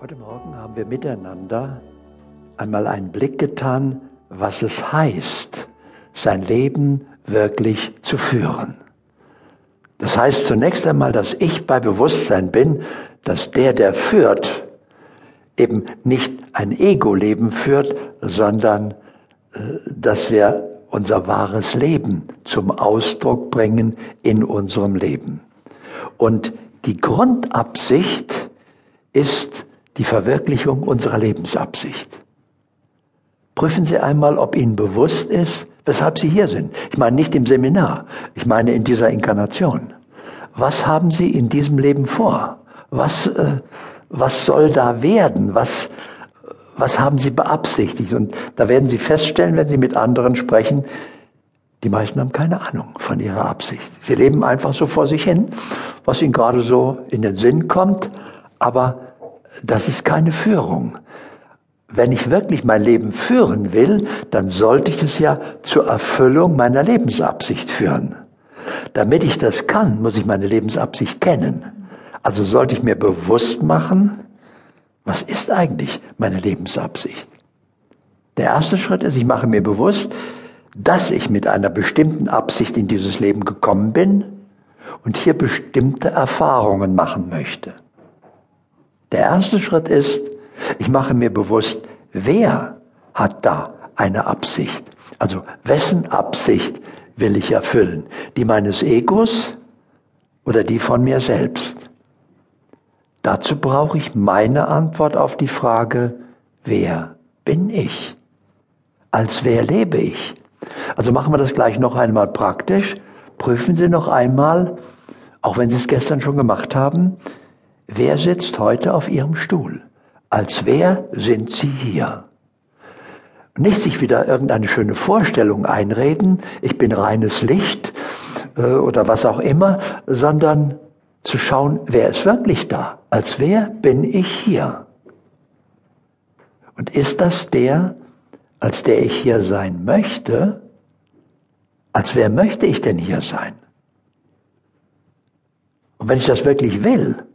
Heute Morgen haben wir miteinander einmal einen Blick getan, was es heißt, sein Leben wirklich zu führen. Das heißt zunächst einmal, dass ich bei Bewusstsein bin, dass der, der führt, eben nicht ein Ego-Leben führt, sondern äh, dass wir unser wahres Leben zum Ausdruck bringen in unserem Leben. Und die Grundabsicht ist die Verwirklichung unserer Lebensabsicht. Prüfen Sie einmal, ob Ihnen bewusst ist, weshalb Sie hier sind. Ich meine nicht im Seminar, ich meine in dieser Inkarnation. Was haben Sie in diesem Leben vor? Was, äh, was soll da werden? Was, was haben Sie beabsichtigt? Und da werden Sie feststellen, wenn Sie mit anderen sprechen, die meisten haben keine Ahnung von ihrer Absicht. Sie leben einfach so vor sich hin, was ihnen gerade so in den Sinn kommt, aber das ist keine Führung. Wenn ich wirklich mein Leben führen will, dann sollte ich es ja zur Erfüllung meiner Lebensabsicht führen. Damit ich das kann, muss ich meine Lebensabsicht kennen. Also sollte ich mir bewusst machen, was ist eigentlich meine Lebensabsicht? Der erste Schritt ist, ich mache mir bewusst, dass ich mit einer bestimmten Absicht in dieses Leben gekommen bin und hier bestimmte Erfahrungen machen möchte. Der erste Schritt ist, ich mache mir bewusst, wer hat da eine Absicht? Also wessen Absicht will ich erfüllen? Die meines Egos oder die von mir selbst? Dazu brauche ich meine Antwort auf die Frage, wer bin ich? Als wer lebe ich? Also machen wir das gleich noch einmal praktisch. Prüfen Sie noch einmal, auch wenn Sie es gestern schon gemacht haben, wer sitzt heute auf Ihrem Stuhl? Als wer sind Sie hier? Nicht sich wieder irgendeine schöne Vorstellung einreden, ich bin reines Licht äh, oder was auch immer, sondern zu schauen, wer ist wirklich da? Als wer bin ich hier? Und ist das der, als der ich hier sein möchte? Als wer möchte ich denn hier sein? Und wenn ich das wirklich will,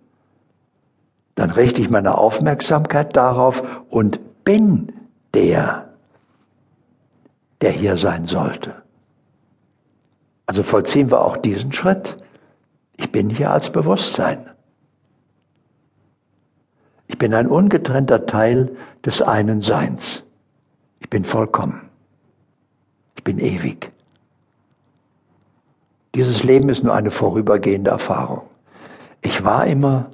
dann richte ich meine Aufmerksamkeit darauf und bin der, der hier sein sollte. Also vollziehen wir auch diesen Schritt. Ich bin hier als Bewusstsein. Ich bin ein ungetrennter Teil des einen Seins. Ich bin vollkommen. Ich bin ewig. Dieses Leben ist nur eine vorübergehende Erfahrung. Ich war immer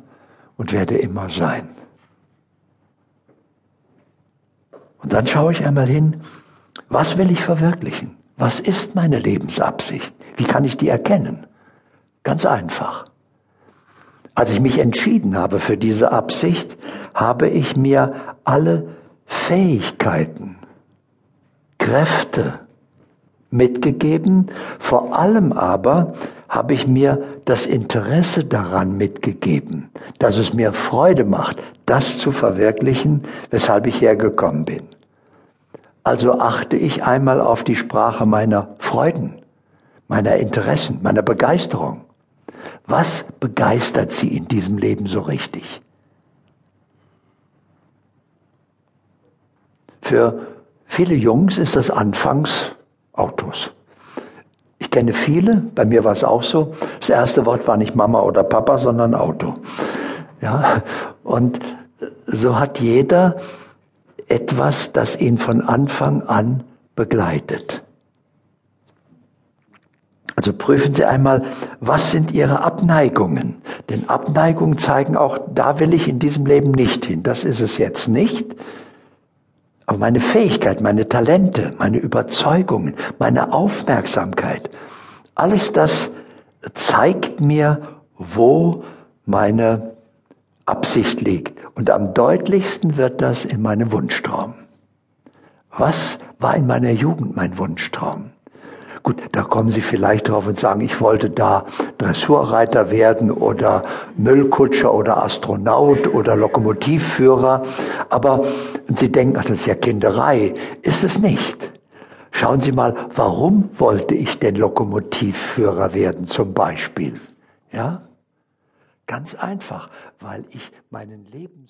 und werde immer sein. Und dann schaue ich einmal hin, was will ich verwirklichen? Was ist meine Lebensabsicht? Wie kann ich die erkennen? Ganz einfach. Als ich mich entschieden habe für diese Absicht, habe ich mir alle Fähigkeiten, Kräfte mitgegeben, vor allem aber habe ich mir das Interesse daran mitgegeben, dass es mir Freude macht, das zu verwirklichen, weshalb ich hergekommen bin. Also achte ich einmal auf die Sprache meiner Freuden, meiner Interessen, meiner Begeisterung. Was begeistert Sie in diesem Leben so richtig? Für viele Jungs ist das anfangs Autos. Ich kenne viele, bei mir war es auch so. Das erste Wort war nicht Mama oder Papa, sondern Auto. Ja, und so hat jeder etwas, das ihn von Anfang an begleitet. Also prüfen Sie einmal, was sind Ihre Abneigungen? Denn Abneigungen zeigen auch, da will ich in diesem Leben nicht hin. Das ist es jetzt nicht. Aber meine Fähigkeit, meine Talente, meine Überzeugungen, meine Aufmerksamkeit, alles das zeigt mir, wo meine Absicht liegt. Und am deutlichsten wird das in meinem Wunschtraum. Was war in meiner Jugend mein Wunschtraum? Gut, da kommen Sie vielleicht drauf und sagen, ich wollte da Dressurreiter werden oder Müllkutscher oder Astronaut oder Lokomotivführer. Aber Sie denken, ach, das ist ja Kinderei. Ist es nicht. Schauen Sie mal, warum wollte ich denn Lokomotivführer werden zum Beispiel? Ja? Ganz einfach, weil ich meinen Lebens